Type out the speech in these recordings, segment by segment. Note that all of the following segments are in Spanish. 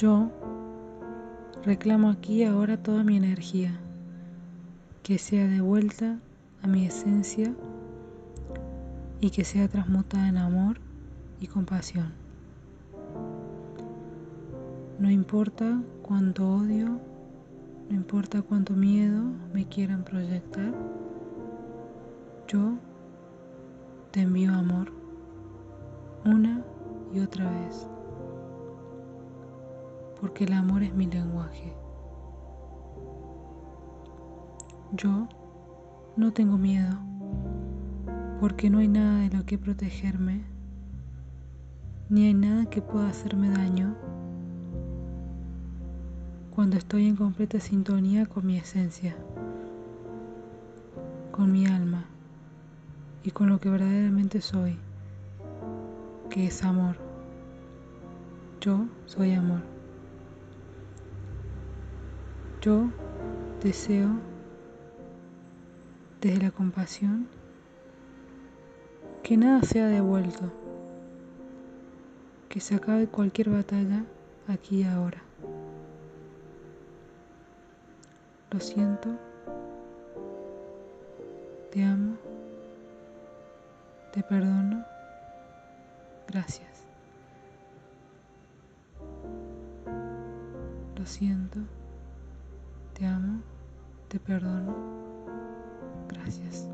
Yo reclamo aquí ahora toda mi energía, que sea devuelta a mi esencia y que sea transmutada en amor y compasión. No importa cuánto odio, no importa cuánto miedo me quieran proyectar, yo te envío amor una y otra vez porque el amor es mi lenguaje. Yo no tengo miedo, porque no hay nada de lo que protegerme, ni hay nada que pueda hacerme daño cuando estoy en completa sintonía con mi esencia, con mi alma y con lo que verdaderamente soy, que es amor. Yo soy amor. Yo deseo desde la compasión que nada sea devuelto, que se acabe cualquier batalla aquí y ahora. Lo siento, te amo, te perdono, gracias. Lo siento. Te amo, te perdono, gracias.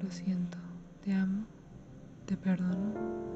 Lo siento, te amo, te perdono.